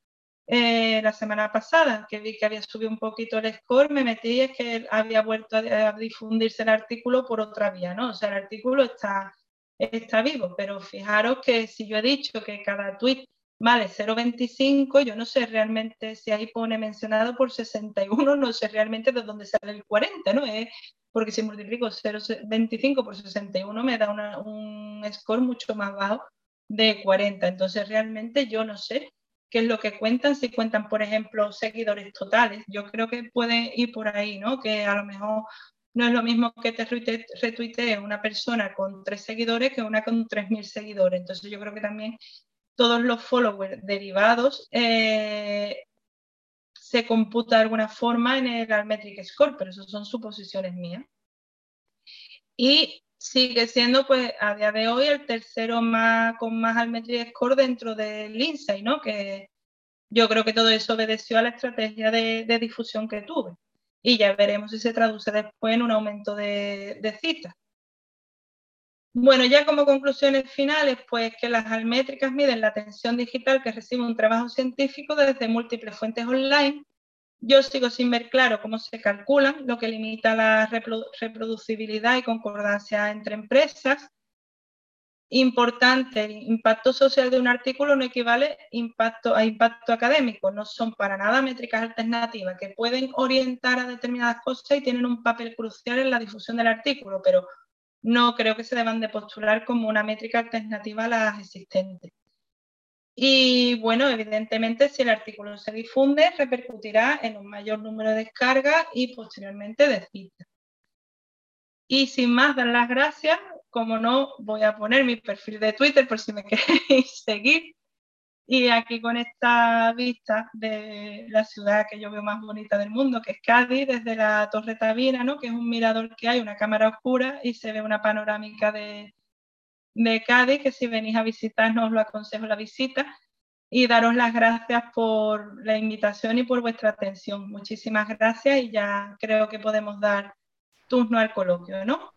Eh, la semana pasada, que vi que había subido un poquito el score, me metí y es que había vuelto a, difundirse el artículo por otra vía, ¿no? O sea, el artículo está, está vivo, pero fijaros que si yo he dicho que cada tweet vale 0,25, yo no sé realmente si ahí pone mencionado por 61, no sé realmente de dónde sale el 40, ¿no? Porque si multiplico 0,25 por 61 me da un score mucho más bajo de 40. Entonces realmente yo no sé qué es lo que cuentan, si cuentan, por ejemplo, seguidores totales. Yo creo que puede ir por ahí, ¿no? Que a lo mejor no es lo mismo que te retuitee una persona con tres seguidores que una con 3.000 seguidores. Entonces yo creo que también todos los followers derivados eh, se computa de alguna forma en el Almetric Score, pero eso son suposiciones mías. Y sigue siendo, pues, a día de hoy el tercero más, con más Almetric Score dentro del INSEE, ¿no? Que yo creo que todo eso obedeció a la estrategia de, difusión que tuve. Y ya veremos si se traduce después en un aumento de, de citas. Bueno, ya como conclusiones finales, pues que las almétricas miden la atención digital que recibe un trabajo científico desde múltiples fuentes online. Yo sigo sin ver claro cómo se calculan, lo que limita la reproducibilidad y concordancia entre empresas. Importante, el impacto social de un artículo no equivale a impacto académico, no son para nada métricas alternativas que pueden orientar a determinadas cosas y tienen un papel crucial en la difusión del artículo, pero no creo que se deban de postular como una métrica alternativa a las existentes. Y bueno, evidentemente, si el artículo se difunde, repercutirá en un mayor número de descargas y posteriormente de citas. Y sin más, dar las gracias. Como no, voy a poner mi perfil de Twitter por si me <laughs> queréis seguir. Y aquí con esta vista de la ciudad que yo veo más bonita del mundo, que es Cádiz, desde la Torre Tabina, ¿no? que es un mirador que hay, una cámara oscura y se ve una panorámica de, de Cádiz, que si venís a visitarnos os lo aconsejo la visita. Y daros las gracias por la invitación y por vuestra atención. Muchísimas gracias y ya creo que podemos dar turno al coloquio, ¿no?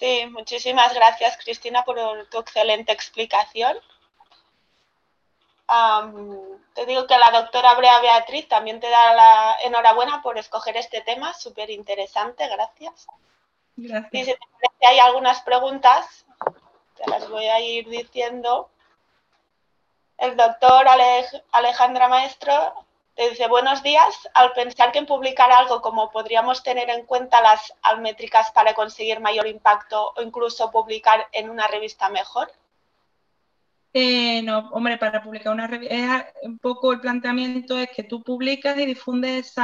Sí, muchísimas gracias Cristina por tu excelente explicación te digo que la doctora Brea Beatriz también te da la enhorabuena por escoger este tema, súper interesante, gracias. Gracias. Y si te parece, hay algunas preguntas, te las voy a ir diciendo. El doctor Alejandra Maestro te dice, buenos días, al pensar que en publicar algo como podríamos tener en cuenta las almétricas para conseguir mayor impacto o incluso publicar en una revista mejor, eh, no, hombre, para publicar una revista, un poco el planteamiento es que tú publicas y difundes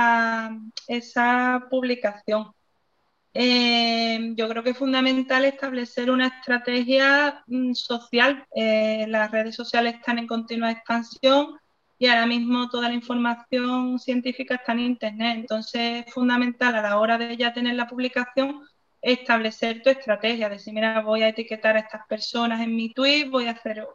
esa, publicación. Eh, yo creo que es fundamental establecer una estrategia mm, social. Eh, las redes sociales están en continua expansión y ahora mismo toda la información científica está en Internet. Entonces es fundamental a la hora de ya tener la publicación establecer tu estrategia, decir, mira, voy a etiquetar a estas personas en mi tweet, voy a hacer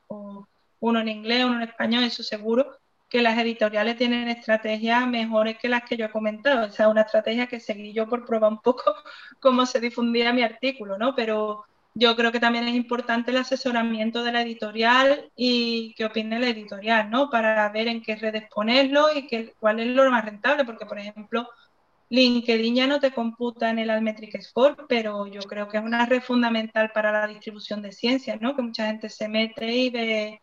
uno en inglés, uno en español, eso seguro que las editoriales tienen estrategias mejores que las que yo he comentado. O sea, una estrategia que seguí yo por probar un poco <laughs> cómo se difundía mi artículo, ¿no? Pero yo creo que también es importante el asesoramiento de la editorial y qué opine la editorial, ¿no? Para ver en qué redes ponerlo y qué, cuál es lo más rentable, porque, por ejemplo, LinkedIn ya no te computa en el Almetric Score, pero yo creo que es una red fundamental para la distribución de ciencias, ¿no? Que mucha gente se mete y ve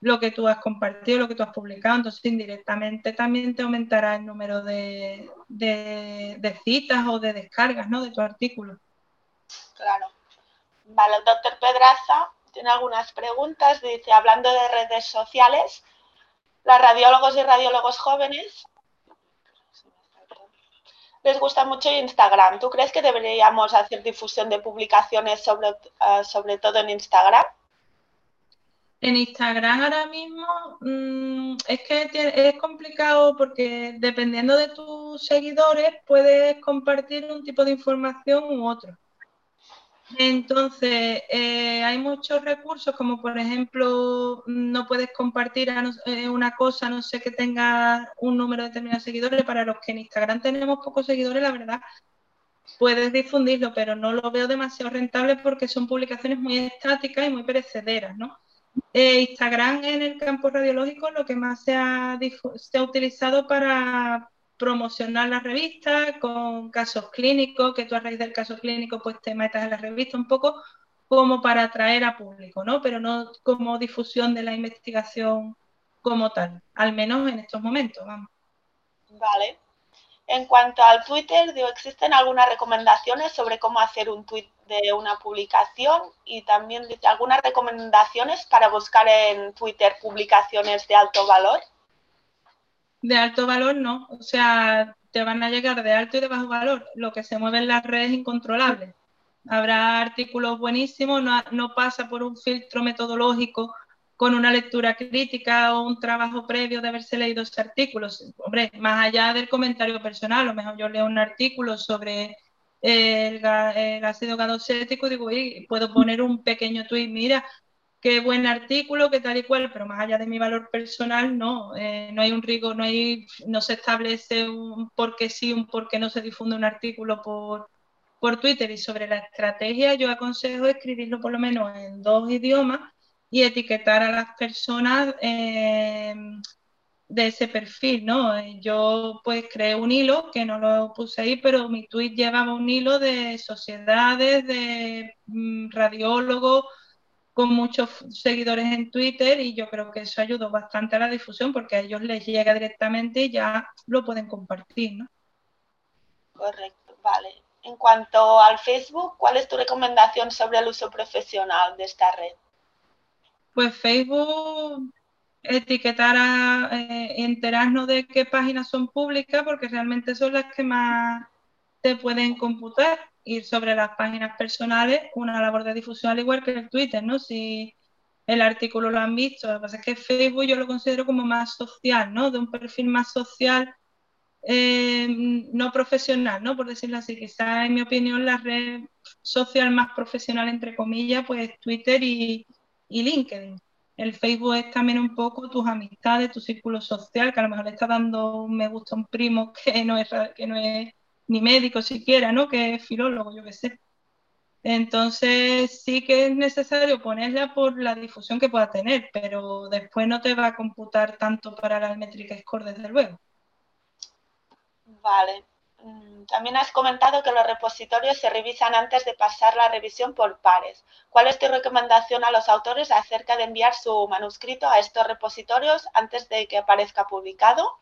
lo que tú has compartido, lo que tú has publicado, entonces indirectamente también te aumentará el número de, citas o de descargas, ¿no? De tu artículo. Claro. Vale, el doctor Pedraza tiene algunas preguntas. Dice, hablando de redes sociales, las radiólogos y radiólogos jóvenes les gusta mucho Instagram. ¿Tú crees que deberíamos hacer difusión de publicaciones sobre, eh, sobre todo en Instagram? En Instagram ahora mismo mm, es que es complicado porque dependiendo de tus seguidores puedes compartir un tipo de información u otro. Entonces, eh, hay muchos recursos, como por ejemplo, no puedes compartir eh, una cosa, no sé, que tenga un número determinado de seguidores. Para los que en Instagram tenemos pocos seguidores, la verdad, puedes difundirlo, pero no lo veo demasiado rentable porque son publicaciones muy estáticas y muy perecederas, ¿no? Eh, Instagram en el campo radiológico lo que más se ha, se ha utilizado para promocionar la revista con casos clínicos, que tú a raíz del caso clínico pues te metas en la revista un poco como para atraer a público, ¿no? Pero no como difusión de la investigación como tal, al menos en estos momentos, vamos. Vale. En cuanto al Twitter, ¿existen algunas recomendaciones sobre cómo hacer un tweet de una publicación? Y también ¿algunas recomendaciones para buscar en Twitter publicaciones de alto valor? De alto valor no, o sea, te van a llegar de alto y de bajo valor. Lo que se mueve en las redes es incontrolable. Habrá artículos buenísimos, no, pasa por un filtro metodológico con una lectura crítica o un trabajo previo de haberse leído ese artículo. Hombre, más allá del comentario personal, a lo mejor yo leo un artículo sobre el, ácido gadocético y digo, puedo poner un pequeño tuit, mira, qué buen artículo, qué tal y cual, pero más allá de mi valor personal, no, eh, no hay un rigo, no hay, no se establece un por qué sí, un por qué no se difunde un artículo por, por Twitter y sobre la estrategia yo aconsejo escribirlo por lo menos en dos idiomas y etiquetar a las personas eh, de ese perfil, ¿no? Yo pues creé un hilo que no lo puse ahí, pero mi tweet llevaba un hilo de sociedades, de mm, radiólogos, con muchos seguidores en Twitter y yo creo que eso ayudó bastante a la difusión porque a ellos les llega directamente y ya lo pueden compartir, ¿no? Correcto, vale. En cuanto al Facebook, ¿cuál es tu recomendación sobre el uso profesional de esta red? Pues Facebook, etiquetar a eh, enterarnos de qué páginas son públicas porque realmente son las que más te pueden computar ir sobre las páginas personales una labor de difusión al igual que el Twitter, ¿no? Si el artículo lo han visto, lo que pasa es que Facebook yo lo considero como más social, ¿no? De un perfil más social, eh, no profesional, ¿no? Por decirlo así, quizá en mi opinión la red social más profesional, entre comillas, pues Twitter y, y LinkedIn. El Facebook es también un poco tus amistades, tu círculo social, que a lo mejor le está dando un me gusta a un primo que no es, que no es ni médico siquiera, ¿no? Que es filólogo, yo qué sé. Entonces sí que es necesario ponerla por la difusión que pueda tener, pero después no te va a computar tanto para la métrica score, desde luego. Vale. Mm, también has comentado que los repositorios se revisan antes de pasar la revisión por pares. ¿Cuál es tu recomendación a los autores acerca de enviar su manuscrito a estos repositorios antes de que aparezca publicado?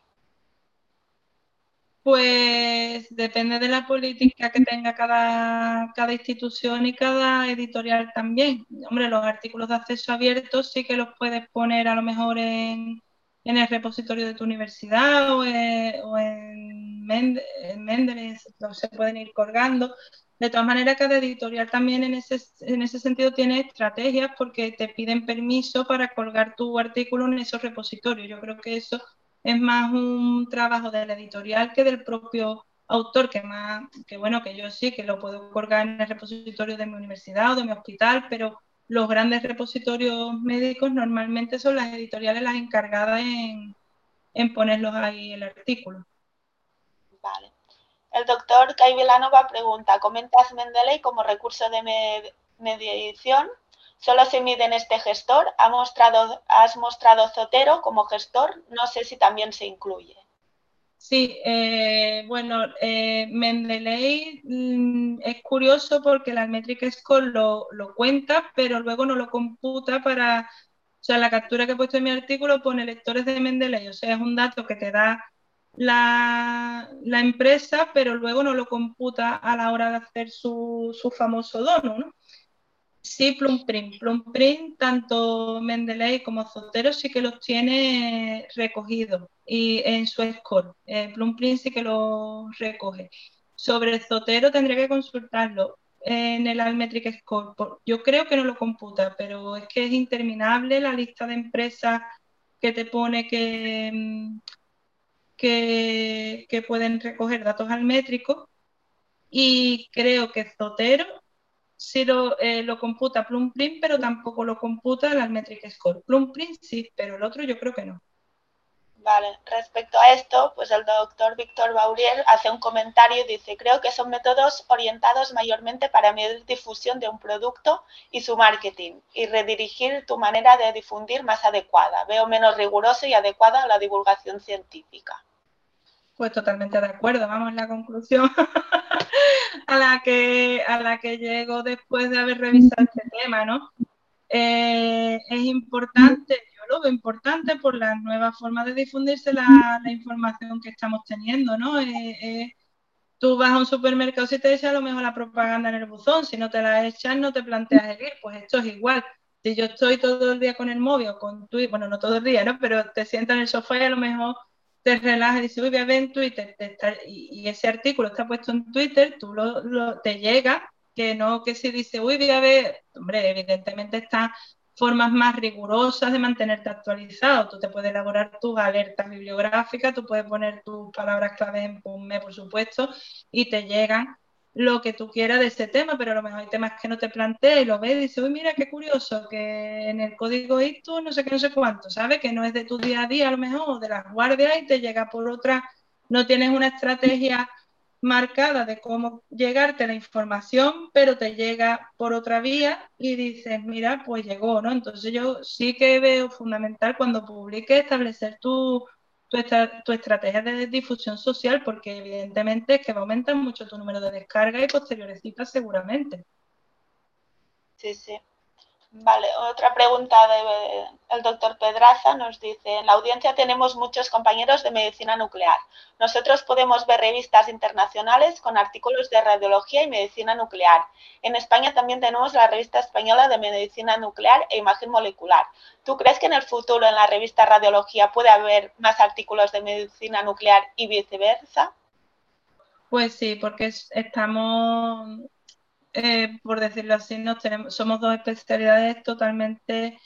Pues depende de la política que tenga cada, cada institución y cada editorial también. Hombre, los artículos de acceso abierto sí que los puedes poner a lo mejor en, el repositorio de tu universidad o en, Mendeley, se pueden ir colgando. De todas maneras, cada editorial también en ese, en ese sentido tiene estrategias porque te piden permiso para colgar tu artículo en esos repositorios. Yo creo que eso es más un trabajo de la editorial que del propio autor que más, que bueno, que yo sí, que lo puedo colgar en el repositorio de mi universidad o de mi hospital, pero los grandes repositorios médicos normalmente son las editoriales las encargadas en, en ponerlos ahí el artículo. Vale. El doctor Kai Vilanova pregunta, ¿comentas Mendeley como recurso de mediación? ¿Solo se mide en este gestor? ¿Ha mostrado, ¿Has mostrado Zotero como gestor? No sé si también se incluye. Sí, eh, bueno, eh, Mendeley mm, es curioso porque la métrica Score lo, cuenta, pero luego no lo computa para, o sea, la captura que he puesto en mi artículo pone lectores de Mendeley, o sea, es un dato que te da la, empresa, pero luego no lo computa a la hora de hacer su, su famoso dono, ¿no? Sí, Plumprint. Plumprint, tanto Mendeley como Zotero sí que los tiene recogidos y en su score. Eh, Plumprint sí que los recoge. Sobre Zotero tendría que consultarlo en el Almetric Score. Yo creo que no lo computa, pero es que es interminable la lista de empresas que te pone que, mm, que, que pueden recoger datos almétricos. Y creo que Zotero sí lo, eh, lo computa Plumprint, pero tampoco lo computa el Almetric Score. Plumprint sí, pero el otro yo creo que no. Vale, respecto a esto, pues el doctor Víctor Baurier hace un comentario y dice, creo que son métodos orientados mayormente para medir difusión de un producto y su marketing y redirigir tu manera de difundir más adecuada. Veo menos riguroso y adecuada la divulgación científica. Pues totalmente de acuerdo, vamos a la conclusión <laughs> a la que a la que llego después de haber revisado este tema, ¿no? Eh, es importante, yo lo veo importante por la nueva forma de difundirse la, información que estamos teniendo, ¿no? Eh, eh, tú vas a un supermercado si te echas a lo mejor la propaganda en el buzón, si no te la echas no te planteas el ir, pues esto es igual. Si yo estoy todo el día con el móvil o con Twitter, bueno, no todo el día, ¿no? Pero te sientas en el sofá y a lo mejor te relajas y dices, uy, voy a ver en Twitter, y, ese artículo está puesto en Twitter, tú lo, te llega, que no que si dice, uy, voy a ver, hombre, evidentemente están formas más rigurosas de mantenerte actualizado. Tú te puedes elaborar tus alertas bibliográficas, tú puedes poner tus palabras clave en PubMed, por supuesto, y te llegan lo que tú quieras de ese tema, pero a lo mejor hay temas que no te planteas y lo ves y dices, uy, mira qué curioso, que en el código esto no sé qué, no sé cuánto, ¿sabes? Que no es de tu día a día a lo mejor, de las guardias y te llega por otra, no tienes una estrategia marcada de cómo llegarte la información, pero te llega por otra vía y dices, mira, pues llegó, ¿no? Entonces yo sí que veo fundamental cuando publique establecer tu tu, estrategia de difusión social, porque evidentemente es que va a aumentar mucho tu número de descargas y posteriores citas seguramente. Sí, sí. Vale, otra pregunta del doctor Pedraza nos dice, en la audiencia tenemos muchos compañeros de medicina nuclear. Nosotros podemos ver revistas internacionales con artículos de radiología y medicina nuclear. En España también tenemos la revista española de medicina nuclear e imagen molecular. ¿Tú crees que en el futuro en la revista radiología puede haber más artículos de medicina nuclear y viceversa? Pues sí, porque estamos eh, por decirlo así, nos tenemos, somos dos especialidades totalmente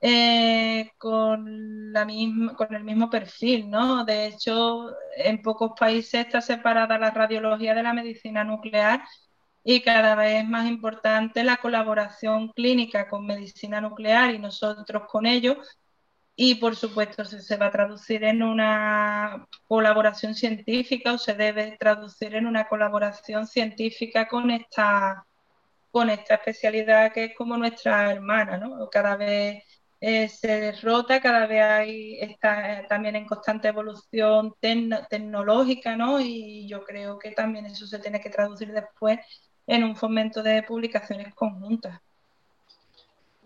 eh, con, la misma, con el mismo perfil, ¿no? De hecho, en pocos países está separada la radiología de la medicina nuclear y cada vez es más importante la colaboración clínica con medicina nuclear y nosotros con ellos. Y por supuesto se, va a traducir en una colaboración científica o se debe traducir en una colaboración científica con esta, con esta especialidad que es como nuestra hermana, ¿no? Cada vez eh, se derrota, cada vez hay, está eh, también en constante evolución tecnológica, ¿no? Y yo creo que también eso se tiene que traducir después en un fomento de publicaciones conjuntas.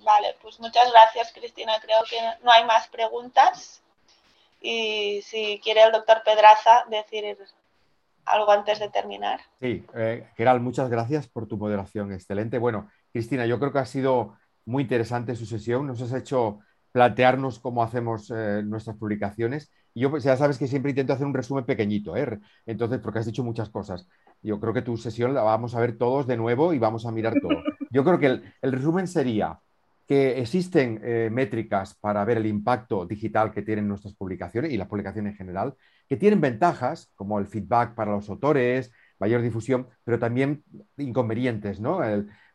Vale, pues muchas gracias, Cristina. Creo que no hay más preguntas. Y si quiere el doctor Pedraza decir algo antes de terminar. Sí, eh, muchas gracias por tu moderación. Excelente. Bueno, Cristina, yo creo que ha sido muy interesante su sesión. Nos has hecho plantearnos cómo hacemos eh, nuestras publicaciones. Y yo, pues, ya sabes que siempre intento hacer un resumen pequeñito, ¿eh? Entonces, porque has dicho muchas cosas. Yo creo que tu sesión la vamos a ver todos de nuevo y vamos a mirar todo. Yo creo que el resumen sería, que existen eh, métricas para ver el impacto digital que tienen nuestras publicaciones y la publicación en general, que tienen ventajas como el feedback para los autores, mayor difusión, pero también inconvenientes, ¿no?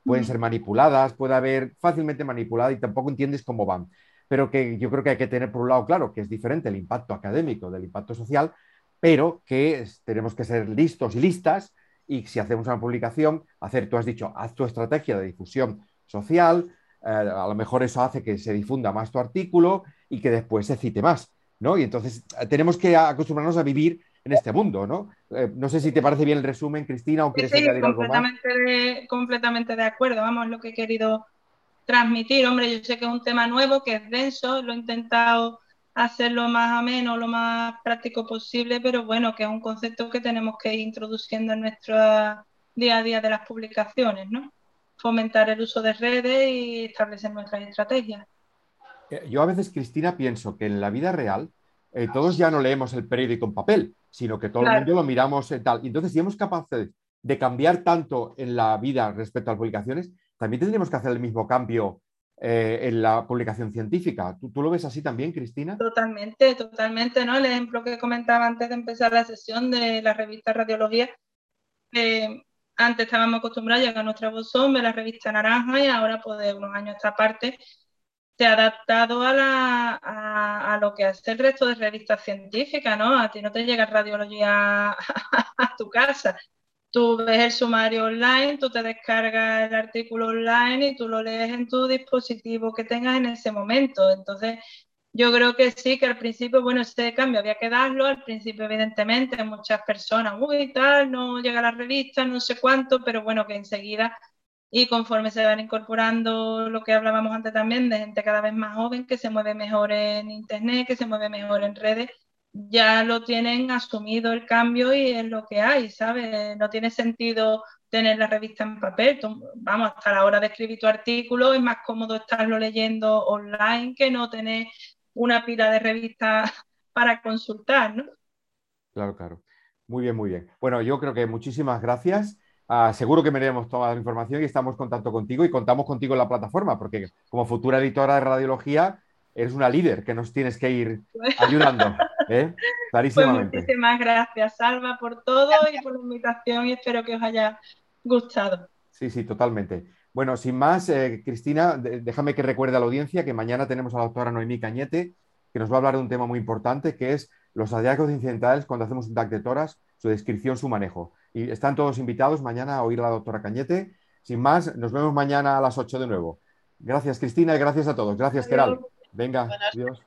pueden ser manipuladas, puede haber fácilmente manipulada y tampoco entiendes cómo van. Pero que yo creo que hay que tener por un lado claro que es diferente el impacto académico del impacto social, pero que tenemos que ser listos y listas y si hacemos una publicación, hacer, tú has dicho, haz tu estrategia de difusión social, eh, a lo mejor eso hace que se difunda más tu artículo y que después se cite más, ¿no? Y entonces eh, tenemos que acostumbrarnos a vivir en este mundo, ¿no? Eh, no sé si te parece bien el resumen, Cristina, o quieres añadir algo más. De, completamente de acuerdo, vamos, lo que he querido transmitir. Hombre, yo sé que es un tema nuevo, que es denso, lo he intentado hacer lo más ameno, lo más práctico posible, pero bueno, que es un concepto que tenemos que ir introduciendo en nuestro día a día de las publicaciones, ¿no? Fomentar el uso de redes y establecer nuestras estrategias. Eh, yo a veces, Cristina, pienso que en la vida real eh, todos ya no leemos el periódico en papel, sino que todo el mundo lo miramos tal. Entonces, si somos capaces de cambiar tanto en la vida respecto a las publicaciones, también tendríamos que hacer el mismo cambio eh, en la publicación científica. ¿Tú, lo ves así también, Cristina? Totalmente, totalmente, ¿no? El ejemplo que comentaba antes de empezar la sesión de la revista Radiología, eh, antes estábamos acostumbrados a a nuestra bosón, de la revista Naranja y ahora, pues de unos años a esta parte, se ha adaptado a, a, lo que hace el resto de revistas científicas, ¿no? A ti no te llega radiología <laughs> a, tu casa. Tú ves el sumario online, tú te descargas el artículo online y tú lo lees en tu dispositivo que tengas en ese momento. Entonces, yo creo que sí, que al principio, bueno, ese cambio había que darlo. Al principio, evidentemente, muchas personas, uy, tal, no llega la revista, no sé cuánto, pero bueno, que enseguida y conforme se van incorporando lo que hablábamos antes también de gente cada vez más joven que se mueve mejor en internet, que se mueve mejor en redes, ya lo tienen asumido el cambio y es lo que hay, ¿sabes? No tiene sentido tener la revista en papel. vamos, hasta la hora de escribir tu artículo es más cómodo estarlo leyendo online que no tener una pila de revistas <laughs> para consultar, ¿no? Claro, claro. Muy bien, muy bien. Bueno, yo creo que muchísimas gracias. Ah, seguro que veremos toda la información y estamos en contacto contigo y contamos contigo en la plataforma, porque como futura editora de radiología eres una líder que nos tienes que ir <laughs> ayudando. ¿eh? Clarísimamente. Pues muchísimas gracias, Salva, por todo y por la invitación y espero que os haya gustado. Sí, sí, totalmente. Bueno, sin más, eh, Cristina, déjame que recuerde a la audiencia que mañana tenemos a la doctora Noemí Cañete, que nos va a hablar de un tema muy importante, que es los hallazgos incidentales cuando hacemos un TAC de toras, su descripción, su manejo. Y están todos invitados mañana a oír a la doctora Cañete. Sin más, nos vemos mañana a las 8 de nuevo. Gracias, Cristina, y gracias a todos. Gracias, Keral. Venga, adiós.